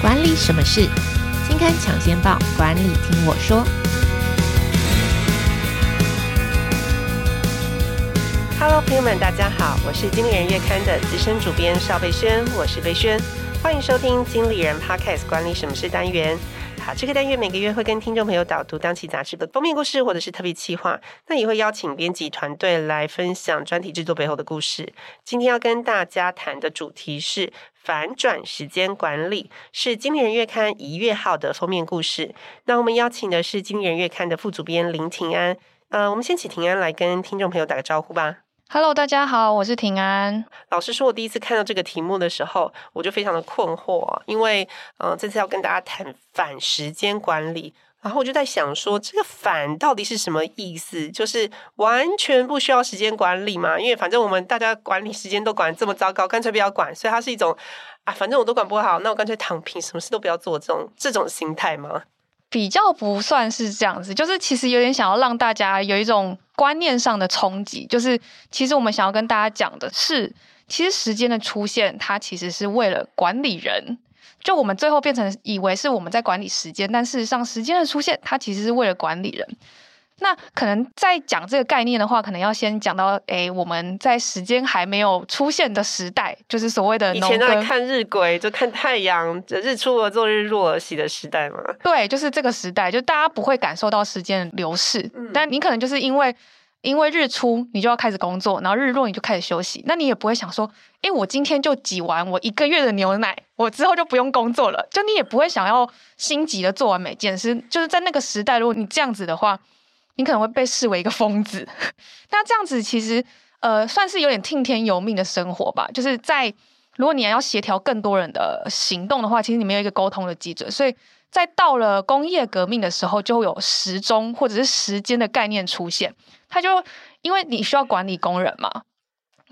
管理什么事？金刊抢先报，管理听我说。Hello，朋友们，大家好，我是经理人月刊的资深主编邵贝萱，我是贝萱，欢迎收听经理人 Podcast 管理什么事单元。好，这个单元每个月会跟听众朋友导读当期杂志的封面故事，或者是特别企划。那也会邀请编辑团队来分享专题制作背后的故事。今天要跟大家谈的主题是反转时间管理，是经理人月刊一月号的封面故事。那我们邀请的是经理人月刊的副主编林庭安。呃，我们先请庭安来跟听众朋友打个招呼吧。Hello，大家好，我是庭安。老实说，我第一次看到这个题目的时候，我就非常的困惑，因为，嗯、呃，这次要跟大家谈反时间管理，然后我就在想说，这个“反”到底是什么意思？就是完全不需要时间管理嘛？因为反正我们大家管理时间都管这么糟糕，干脆不要管，所以它是一种啊，反正我都管不好，那我干脆躺平，什么事都不要做，这种这种心态吗？比较不算是这样子，就是其实有点想要让大家有一种观念上的冲击，就是其实我们想要跟大家讲的是，其实时间的出现，它其实是为了管理人，就我们最后变成以为是我们在管理时间，但事实上时间的出现，它其实是为了管理人。那可能在讲这个概念的话，可能要先讲到，诶，我们在时间还没有出现的时代，就是所谓的以前在看日晷，就看太阳，日出而作，日落而息的时代嘛。对，就是这个时代，就大家不会感受到时间流逝，嗯、但你可能就是因为因为日出你就要开始工作，然后日落你就开始休息，那你也不会想说，诶，我今天就挤完我一个月的牛奶，我之后就不用工作了，就你也不会想要心急的做完每件事，就是在那个时代，如果你这样子的话。你可能会被视为一个疯子，那这样子其实呃算是有点听天由命的生活吧。就是在如果你要协调更多人的行动的话，其实你没有一个沟通的基准，所以在到了工业革命的时候，就会有时钟或者是时间的概念出现。它就因为你需要管理工人嘛。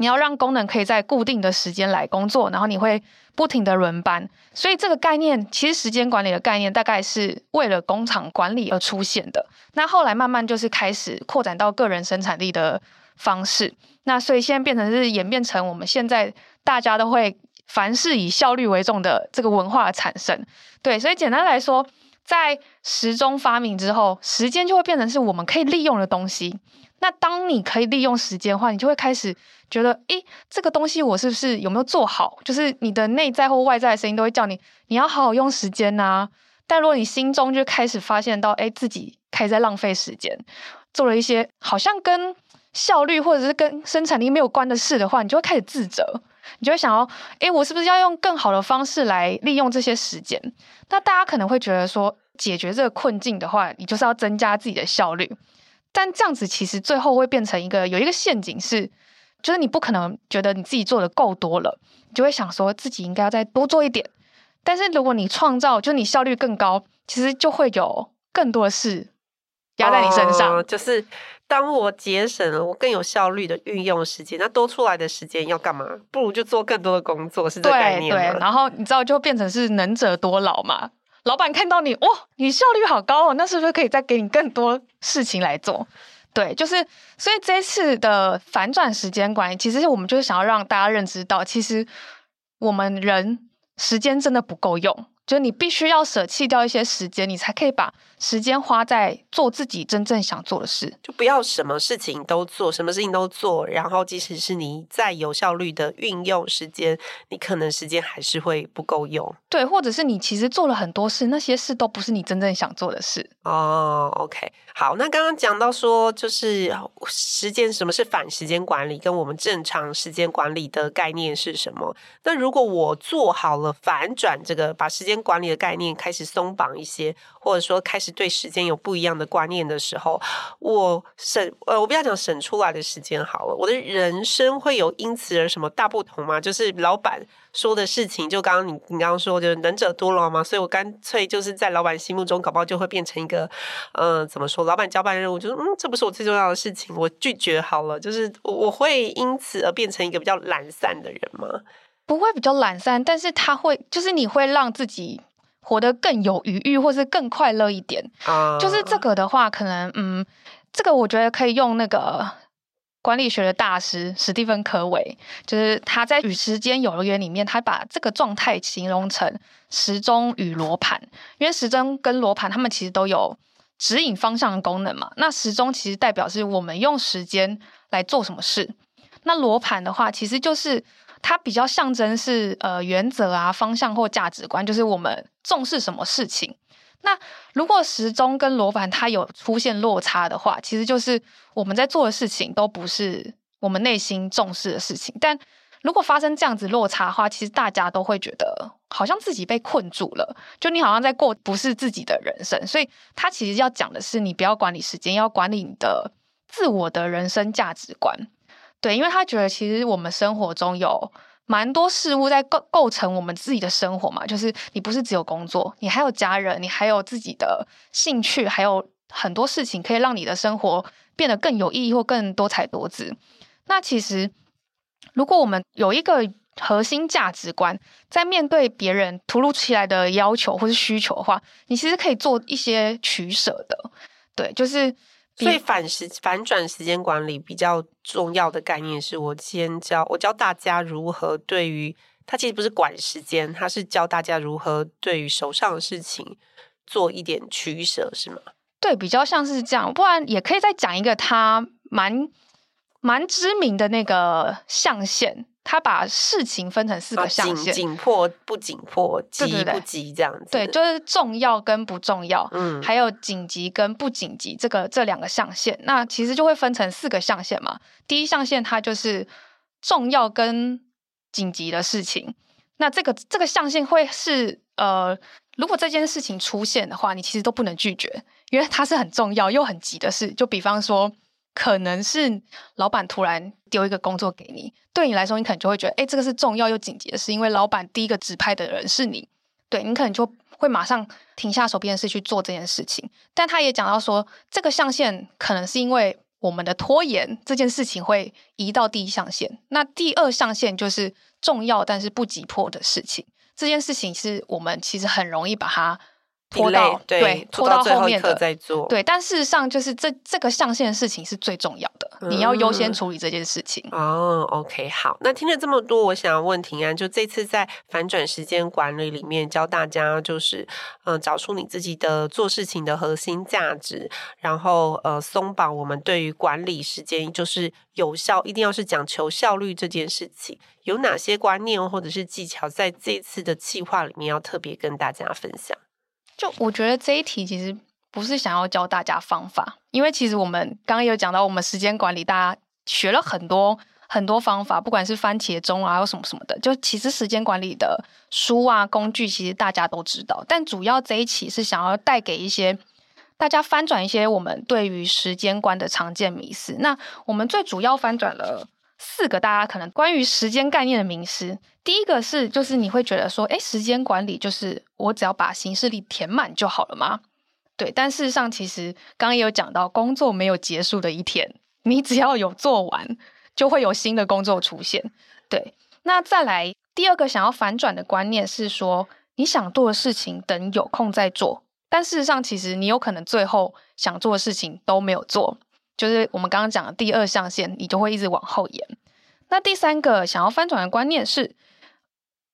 你要让工人可以在固定的时间来工作，然后你会不停的轮班，所以这个概念其实时间管理的概念大概是为了工厂管理而出现的。那后来慢慢就是开始扩展到个人生产力的方式。那所以现在变成是演变成我们现在大家都会凡事以效率为重的这个文化的产生。对，所以简单来说，在时钟发明之后，时间就会变成是我们可以利用的东西。那当你可以利用时间的话，你就会开始觉得，诶，这个东西我是不是有没有做好？就是你的内在或外在的声音都会叫你，你要好好用时间呐。但如果你心中就开始发现到，诶，自己开始在浪费时间，做了一些好像跟效率或者是跟生产力没有关的事的话，你就会开始自责，你就会想要，诶，我是不是要用更好的方式来利用这些时间？那大家可能会觉得说，解决这个困境的话，你就是要增加自己的效率。但这样子其实最后会变成一个有一个陷阱是，就是你不可能觉得你自己做的够多了，你就会想说自己应该要再多做一点。但是如果你创造，就你效率更高，其实就会有更多的事压在你身上。哦，就是当我节省了，我更有效率的运用时间，那多出来的时间要干嘛？不如就做更多的工作，是这个概念？对对，然后你知道就变成是能者多劳嘛。老板看到你，哇，你效率好高哦，那是不是可以再给你更多事情来做？对，就是，所以这一次的反转时间管理，其实我们就是想要让大家认知到，其实我们人时间真的不够用。就你必须要舍弃掉一些时间，你才可以把时间花在做自己真正想做的事。就不要什么事情都做，什么事情都做，然后即使是你再有效率的运用时间，你可能时间还是会不够用。对，或者是你其实做了很多事，那些事都不是你真正想做的事。哦，OK，好，那刚刚讲到说，就是时间什么是反时间管理，跟我们正常时间管理的概念是什么？那如果我做好了反转这个，把时间管理的概念开始松绑一些，或者说开始对时间有不一样的观念的时候，我省呃，我不要讲省出来的时间好了，我的人生会有因此而什么大不同吗？就是老板说的事情，就刚刚你你刚刚说，就是能者多劳嘛，所以我干脆就是在老板心目中，搞不好就会变成一个，嗯、呃，怎么说？老板交办任务，就是嗯，这不是我最重要的事情，我拒绝好了，就是我会因此而变成一个比较懒散的人吗？不会比较懒散，但是他会，就是你会让自己活得更有余裕，或是更快乐一点。啊，就是这个的话，可能嗯，这个我觉得可以用那个管理学的大师史蒂芬·科维，就是他在《与时间有约》里面，他把这个状态形容成时钟与罗盘，因为时针跟罗盘，他们其实都有指引方向的功能嘛。那时钟其实代表是我们用时间来做什么事，那罗盘的话，其实就是它比较象征是呃原则啊、方向或价值观，就是我们重视什么事情。那如果时钟跟罗盘它有出现落差的话，其实就是我们在做的事情都不是我们内心重视的事情。但如果发生这样子落差的话，其实大家都会觉得好像自己被困住了，就你好像在过不是自己的人生。所以他其实要讲的是，你不要管理时间，要管理你的自我的人生价值观。对，因为他觉得其实我们生活中有。蛮多事物在构构成我们自己的生活嘛，就是你不是只有工作，你还有家人，你还有自己的兴趣，还有很多事情可以让你的生活变得更有意义或更多彩多姿。那其实，如果我们有一个核心价值观，在面对别人突如其来的要求或是需求的话，你其实可以做一些取舍的。对，就是。所以反时反转时间管理比较重要的概念是，我先教我教大家如何对于它其实不是管时间，它是教大家如何对于手上的事情做一点取舍，是吗？对，比较像是这样，不然也可以再讲一个它蛮蛮知名的那个象限。他把事情分成四个象限：紧迫不紧迫，急不急，这样子。对，就是重要跟不重要，嗯，还有紧急跟不紧急，这个这两个象限，那其实就会分成四个象限嘛。第一象限它就是重要跟紧急的事情，那这个这个象限会是呃，如果这件事情出现的话，你其实都不能拒绝，因为它是很重要又很急的事。就比方说。可能是老板突然丢一个工作给你，对你来说，你可能就会觉得，哎，这个是重要又紧急的事，因为老板第一个指派的人是你，对，你可能就会马上停下手边的事去做这件事情。但他也讲到说，这个象限可能是因为我们的拖延，这件事情会移到第一象限。那第二象限就是重要但是不急迫的事情，这件事情是我们其实很容易把它。拖到对，对，拖到后面的再做。对，但事实上就是这这个上线的事情是最重要的，嗯、你要优先处理这件事情。哦，OK，好。那听了这么多，我想要问庭安，就这次在反转时间管理里面教大家，就是嗯、呃，找出你自己的做事情的核心价值，然后呃，松绑我们对于管理时间就是有效，一定要是讲求效率这件事情，有哪些观念或者是技巧，在这次的计划里面要特别跟大家分享？就我觉得这一题其实不是想要教大家方法，因为其实我们刚刚有讲到，我们时间管理大家学了很多很多方法，不管是番茄钟啊，或什么什么的，就其实时间管理的书啊工具，其实大家都知道。但主要这一期是想要带给一些大家翻转一些我们对于时间观的常见迷思。那我们最主要翻转了。四个大家可能关于时间概念的迷思，第一个是就是你会觉得说，诶，时间管理就是我只要把行事历填满就好了吗？对，但事实上其实刚刚也有讲到，工作没有结束的一天，你只要有做完，就会有新的工作出现。对，那再来第二个想要反转的观念是说，你想做的事情等有空再做，但事实上其实你有可能最后想做的事情都没有做。就是我们刚刚讲的第二象限，你就会一直往后延。那第三个想要翻转的观念是，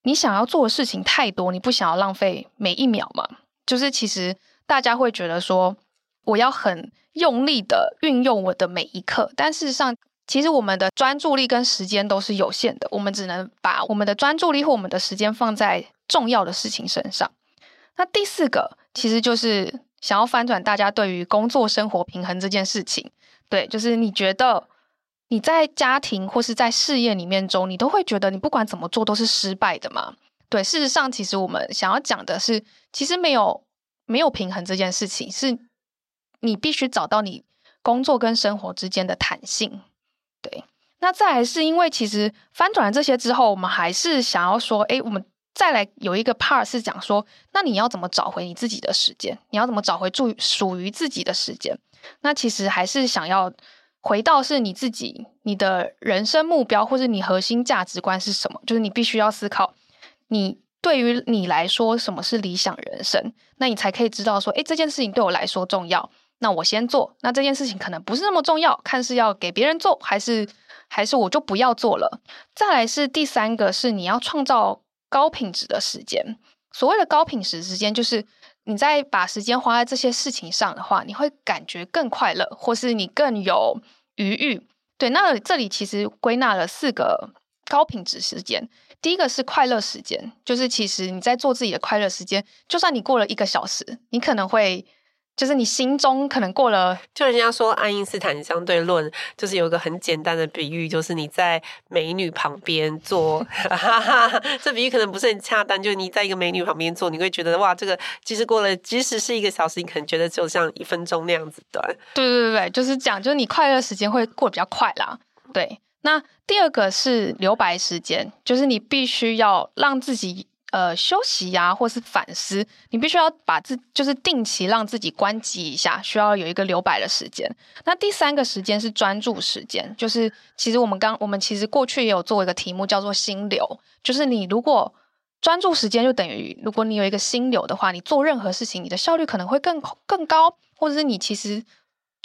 你想要做的事情太多，你不想要浪费每一秒嘛？就是其实大家会觉得说，我要很用力的运用我的每一刻，但事实上，其实我们的专注力跟时间都是有限的，我们只能把我们的专注力或我们的时间放在重要的事情身上。那第四个其实就是想要翻转大家对于工作生活平衡这件事情。对，就是你觉得你在家庭或是在事业里面中，你都会觉得你不管怎么做都是失败的吗？对，事实上，其实我们想要讲的是，其实没有没有平衡这件事情，是你必须找到你工作跟生活之间的弹性。对，那再来是因为其实翻转了这些之后，我们还是想要说，诶，我们再来有一个 part 是讲说，那你要怎么找回你自己的时间？你要怎么找回住属于自己的时间？那其实还是想要回到是你自己，你的人生目标或者你核心价值观是什么？就是你必须要思考，你对于你来说什么是理想人生，那你才可以知道说，诶，这件事情对我来说重要，那我先做。那这件事情可能不是那么重要，看是要给别人做，还是还是我就不要做了。再来是第三个，是你要创造高品质的时间。所谓的高品质时间，就是你在把时间花在这些事情上的话，你会感觉更快乐，或是你更有余裕。对，那这里其实归纳了四个高品质时间。第一个是快乐时间，就是其实你在做自己的快乐时间，就算你过了一个小时，你可能会，就是你心中可能过了，就人家说爱因斯坦相对论，就是有一个很简单的比喻，就是你在美女旁边坐，这比喻可能不是很恰当，就是你在一个美女旁边坐，你会觉得哇，这个即使过了，即使是一个小时，你可能觉得就像一分钟那样子短。对对对对，就是讲，就是你快乐时间会过得比较快啦，对。那第二个是留白时间，就是你必须要让自己呃休息呀、或是反思，你必须要把自就是定期让自己关机一下，需要有一个留白的时间。那第三个时间是专注时间，就是其实我们刚我们其实过去也有做一个题目叫做心流，就是你如果专注时间就等于如果你有一个心流的话，你做任何事情你的效率可能会更更高，或者是你其实。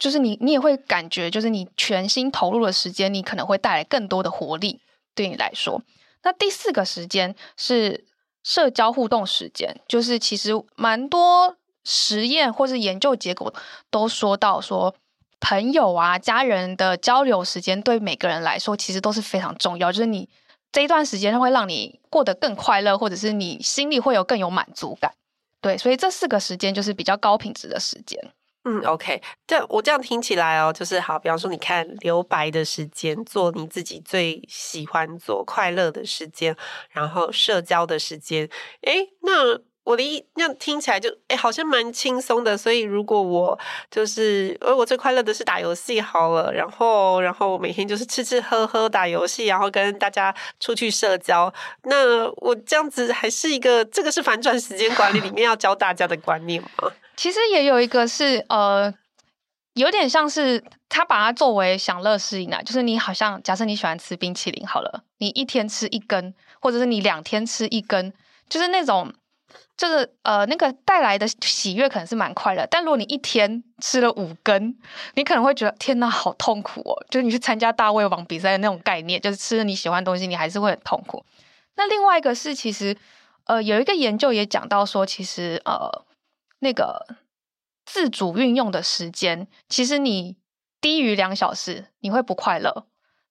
就是你，你也会感觉，就是你全心投入的时间，你可能会带来更多的活力，对你来说。那第四个时间是社交互动时间，就是其实蛮多实验或是研究结果都说到说，朋友啊、家人的交流时间对每个人来说其实都是非常重要。就是你这一段时间它会让你过得更快乐，或者是你心里会有更有满足感。对，所以这四个时间就是比较高品质的时间。嗯，OK，这我这样听起来哦，就是好。比方说，你看留白的时间，做你自己最喜欢做快乐的时间，然后社交的时间，诶，那我的一那样听起来就诶，好像蛮轻松的。所以如果我就是，呃，我最快乐的是打游戏好了，然后然后每天就是吃吃喝喝打游戏，然后跟大家出去社交，那我这样子还是一个，这个是反转时间管理里面要教大家的观念吗？其实也有一个是呃，有点像是他把它作为享乐适应啊，就是你好像假设你喜欢吃冰淇淋好了，你一天吃一根，或者是你两天吃一根，就是那种就是呃那个带来的喜悦可能是蛮快乐，但如果你一天吃了五根，你可能会觉得天哪，好痛苦哦！就是你去参加大胃王比赛的那种概念，就是吃了你喜欢的东西，你还是会很痛苦。那另外一个是其实呃有一个研究也讲到说，其实呃。那个自主运用的时间，其实你低于两小时，你会不快乐。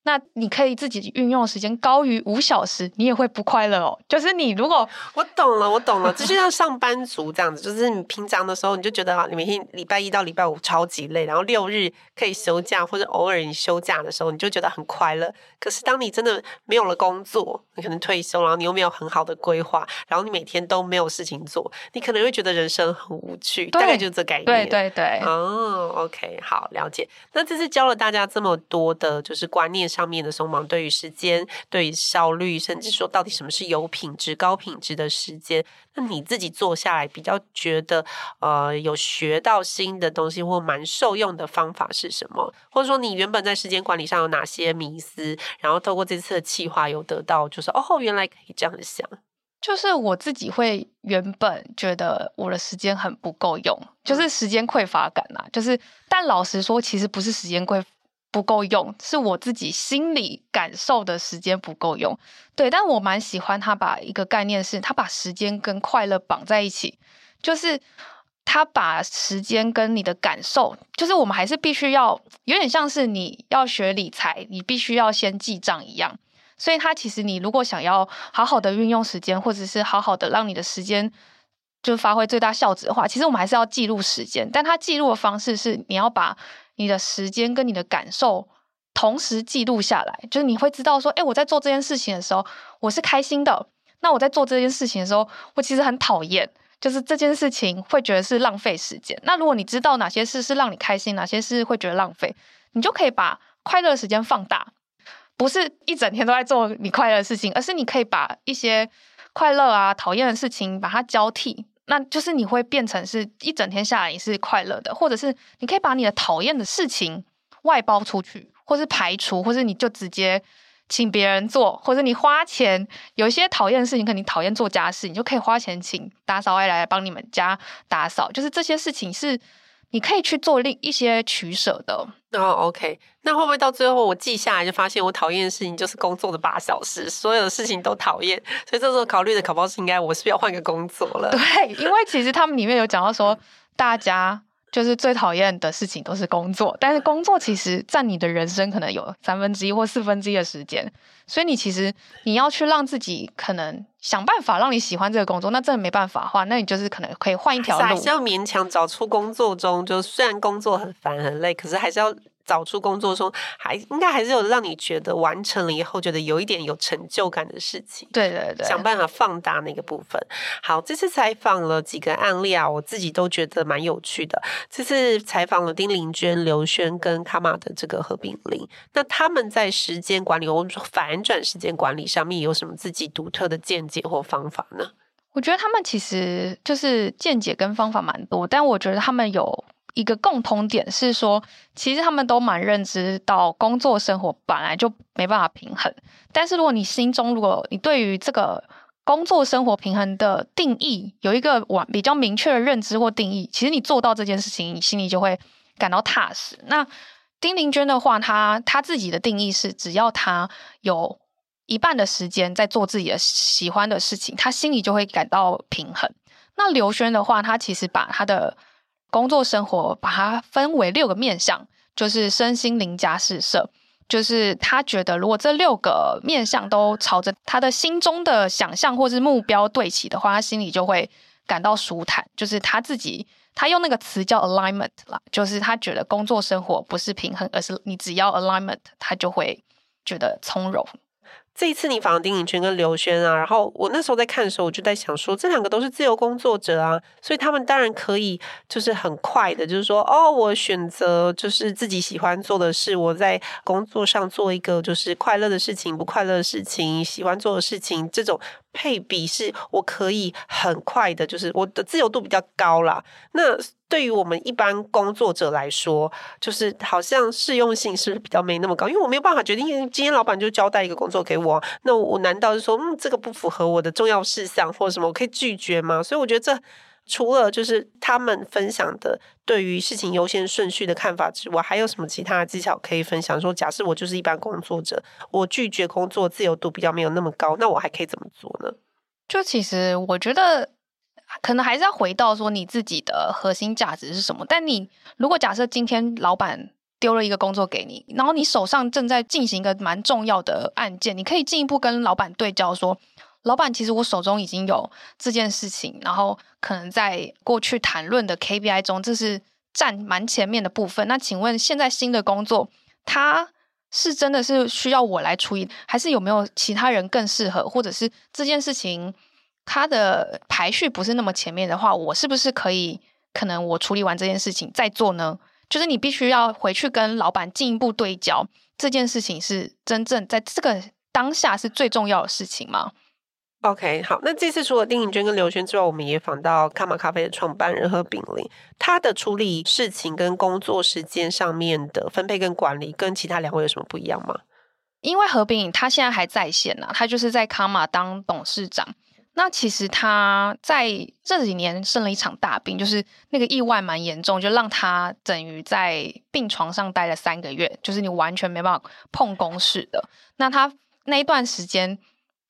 那你可以自己运用的时间高于五小时，你也会不快乐哦。就是你如果 我懂了，我懂了，这就像上班族这样子，就是你平常的时候你就觉得啊，你每天礼拜一到礼拜五超级累，然后六日可以休假，或者偶尔你休假的时候，你就觉得很快乐。可是当你真的没有了工作，你可能退休，然后你又没有很好的规划，然后你每天都没有事情做，你可能会觉得人生很无趣。大概就是这概念。对对对。哦，OK，好，了解。那这次教了大家这么多的，就是观念上。上面的松绑，对于时间、对于效率，甚至说到底什么是有品质、高品质的时间，那你自己做下来比较觉得呃有学到新的东西或蛮受用的方法是什么？或者说你原本在时间管理上有哪些迷思，然后透过这次的企划有得到，就是哦，原来可以这样想。就是我自己会原本觉得我的时间很不够用，就是时间匮乏感啊。就是但老实说，其实不是时间匮。不够用，是我自己心里感受的时间不够用。对，但我蛮喜欢他把一个概念是，他把时间跟快乐绑在一起，就是他把时间跟你的感受，就是我们还是必须要有点像是你要学理财，你必须要先记账一样。所以，他其实你如果想要好好的运用时间，或者是好好的让你的时间就发挥最大效值的话，其实我们还是要记录时间。但他记录的方式是，你要把你的时间跟你的感受同时记录下来，就是你会知道说，哎，我在做这件事情的时候，我是开心的。那我在做这件事情的时候，我其实很讨厌，就是这件事情会觉得是浪费时间。那如果你知道哪些事是让你开心，哪些事会觉得浪费，你就可以把快乐的时间放大，不是一整天都在做你快乐的事情，而是你可以把一些快乐啊、讨厌的事情把它交替。那就是你会变成是一整天下来你是快乐的，或者是你可以把你的讨厌的事情外包出去，或是排除，或是你就直接请别人做，或者你花钱。有一些讨厌的事情，可能你讨厌做家事，你就可以花钱请打扫阿姨来帮你们家打扫。就是这些事情是你可以去做另一些取舍的。哦，OK，那会不会到最后我记下来就发现我讨厌的事情就是工作的八小时，所有的事情都讨厌，所以这时候考虑的考包是应该我是不是要换个工作了？对，因为其实他们里面有讲到说，大家就是最讨厌的事情都是工作，但是工作其实占你的人生可能有三分之一或四分之一的时间，所以你其实你要去让自己可能想办法让你喜欢这个工作，那真的没办法的话，那你就是可能可以换一条路，还是要勉强找出工作中，就虽然工作很烦很累，可是还是要。找出工作中还应该还是有让你觉得完成了以后觉得有一点有成就感的事情，对对对，想办法放大那个部分。好，这次采访了几个案例啊，我自己都觉得蛮有趣的。这次采访了丁玲娟、刘轩跟卡玛的这个何炳林，那他们在时间管理，我们说反转时间管理上面有什么自己独特的见解或方法呢？我觉得他们其实就是见解跟方法蛮多，但我觉得他们有。一个共通点是说，其实他们都蛮认知到工作生活本来就没办法平衡。但是如果你心中，如果你对于这个工作生活平衡的定义有一个完比较明确的认知或定义，其实你做到这件事情，你心里就会感到踏实。那丁玲娟的话，她她自己的定义是，只要她有一半的时间在做自己的喜欢的事情，她心里就会感到平衡。那刘轩的话，他其实把他的工作生活把它分为六个面向，就是身心灵家事摄，就是他觉得如果这六个面向都朝着他的心中的想象或是目标对齐的话，他心里就会感到舒坦。就是他自己，他用那个词叫 alignment 啦，就是他觉得工作生活不是平衡，而是你只要 alignment，他就会觉得从容。这一次你访丁颖泉跟刘轩啊，然后我那时候在看的时候，我就在想说，这两个都是自由工作者啊，所以他们当然可以就是很快的，就是说，哦，我选择就是自己喜欢做的事，我在工作上做一个就是快乐的事情，不快乐的事情，喜欢做的事情，这种。配比是我可以很快的，就是我的自由度比较高啦。那对于我们一般工作者来说，就是好像适用性是比较没那么高？因为我没有办法决定，因为今天老板就交代一个工作给我，那我难道是说，嗯，这个不符合我的重要事项或者什么，我可以拒绝吗？所以我觉得这。除了就是他们分享的对于事情优先顺序的看法之外，还有什么其他的技巧可以分享？说，假设我就是一般工作者，我拒绝工作自由度比较没有那么高，那我还可以怎么做呢？就其实我觉得，可能还是要回到说你自己的核心价值是什么。但你如果假设今天老板丢了一个工作给你，然后你手上正在进行一个蛮重要的案件，你可以进一步跟老板对焦说。老板，其实我手中已经有这件事情，然后可能在过去谈论的 KPI 中，这是占蛮前面的部分。那请问，现在新的工作，它是真的是需要我来处理，还是有没有其他人更适合？或者是这件事情它的排序不是那么前面的话，我是不是可以可能我处理完这件事情再做呢？就是你必须要回去跟老板进一步对焦，这件事情是真正在这个当下是最重要的事情吗？OK，好，那这次除了丁玲娟跟刘轩之外，我们也访到卡玛咖啡的创办人何炳林，他的处理事情跟工作时间上面的分配跟管理，跟其他两位有什么不一样吗？因为何炳霖他现在还在线呢、他就是在卡玛当董事长。那其实他在这几年生了一场大病，就是那个意外蛮严重，就让他等于在病床上待了三个月，就是你完全没办法碰公事的。那他那一段时间。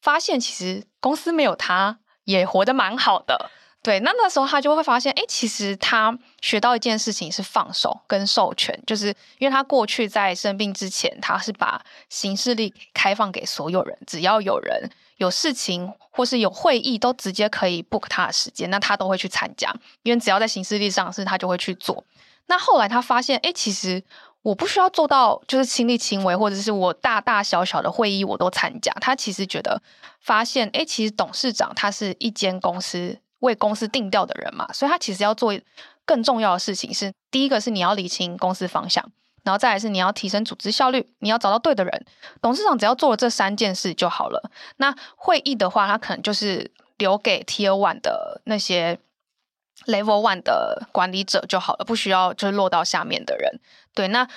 发现其实公司没有他也活得蛮好的，对。那那时候他就会发现，哎，其实他学到一件事情是放手跟授权，就是因为他过去在生病之前，他是把行事历开放给所有人，只要有人有事情或是有会议，都直接可以 book 他的时间，那他都会去参加，因为只要在行事历上是他就会去做。那后来他发现，哎，其实。我不需要做到就是亲力亲为，或者是我大大小小的会议我都参加。他其实觉得发现，哎，其实董事长他是一间公司为公司定调的人嘛，所以他其实要做更重要的事情是：第一个是你要理清公司方向，然后再来是你要提升组织效率，你要找到对的人。董事长只要做了这三件事就好了。那会议的话，他可能就是留给 Tier One 的那些。Level One 的管理者就好了，不需要就是落到下面的人。对，那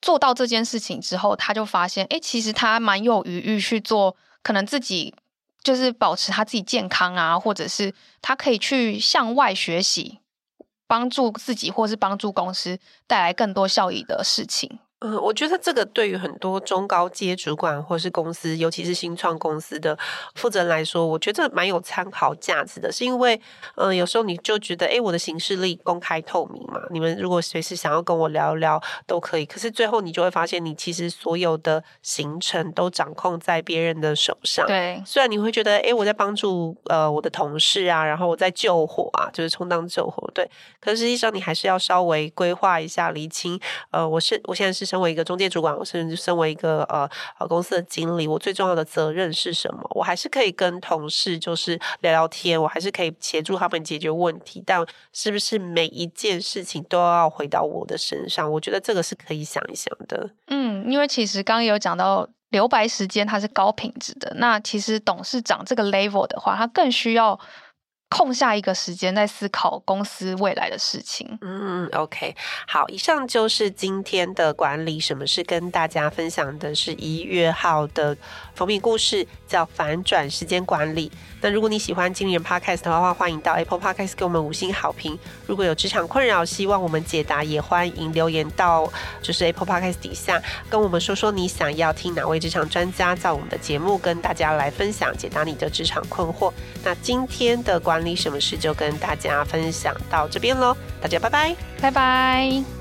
做到这件事情之后，他就发现，哎，其实他蛮有余裕去做，可能自己就是保持他自己健康啊，或者是他可以去向外学习，帮助自己或是帮助公司带来更多效益的事情。嗯，我觉得这个对于很多中高阶主管或是公司，尤其是新创公司的负责人来说，我觉得蛮有参考价值的。是因为，嗯，有时候你就觉得，哎，我的行事力公开透明嘛，你们如果随时想要跟我聊一聊都可以。可是最后你就会发现，你其实所有的行程都掌控在别人的手上。对，虽然你会觉得，哎，我在帮助呃我的同事啊，然后我在救火啊，就是充当救火，对。可是实际上你还是要稍微规划一下，厘清，呃，我是我现在是。身为一个中介主管，我甚至身为一个呃呃公司的经理，我最重要的责任是什么？我还是可以跟同事就是聊聊天，我还是可以协助他们解决问题，但是不是每一件事情都要回到我的身上？我觉得这个是可以想一想的。嗯，因为其实刚刚有讲到留白时间，它是高品质的。那其实董事长这个 level 的话，他更需要。空下一个时间在思考公司未来的事情。嗯，OK，好，以上就是今天的管理什么是，跟大家分享的是一月号的封面故事，叫反转时间管理。那如果你喜欢经理人 Podcast 的话，欢迎到 Apple Podcast 给我们五星好评。如果有职场困扰，希望我们解答，也欢迎留言到就是 Apple Podcast 底下，跟我们说说你想要听哪位职场专家在我们的节目跟大家来分享解答你的职场困惑。那今天的管你什么事就跟大家分享到这边喽，大家拜拜，拜拜。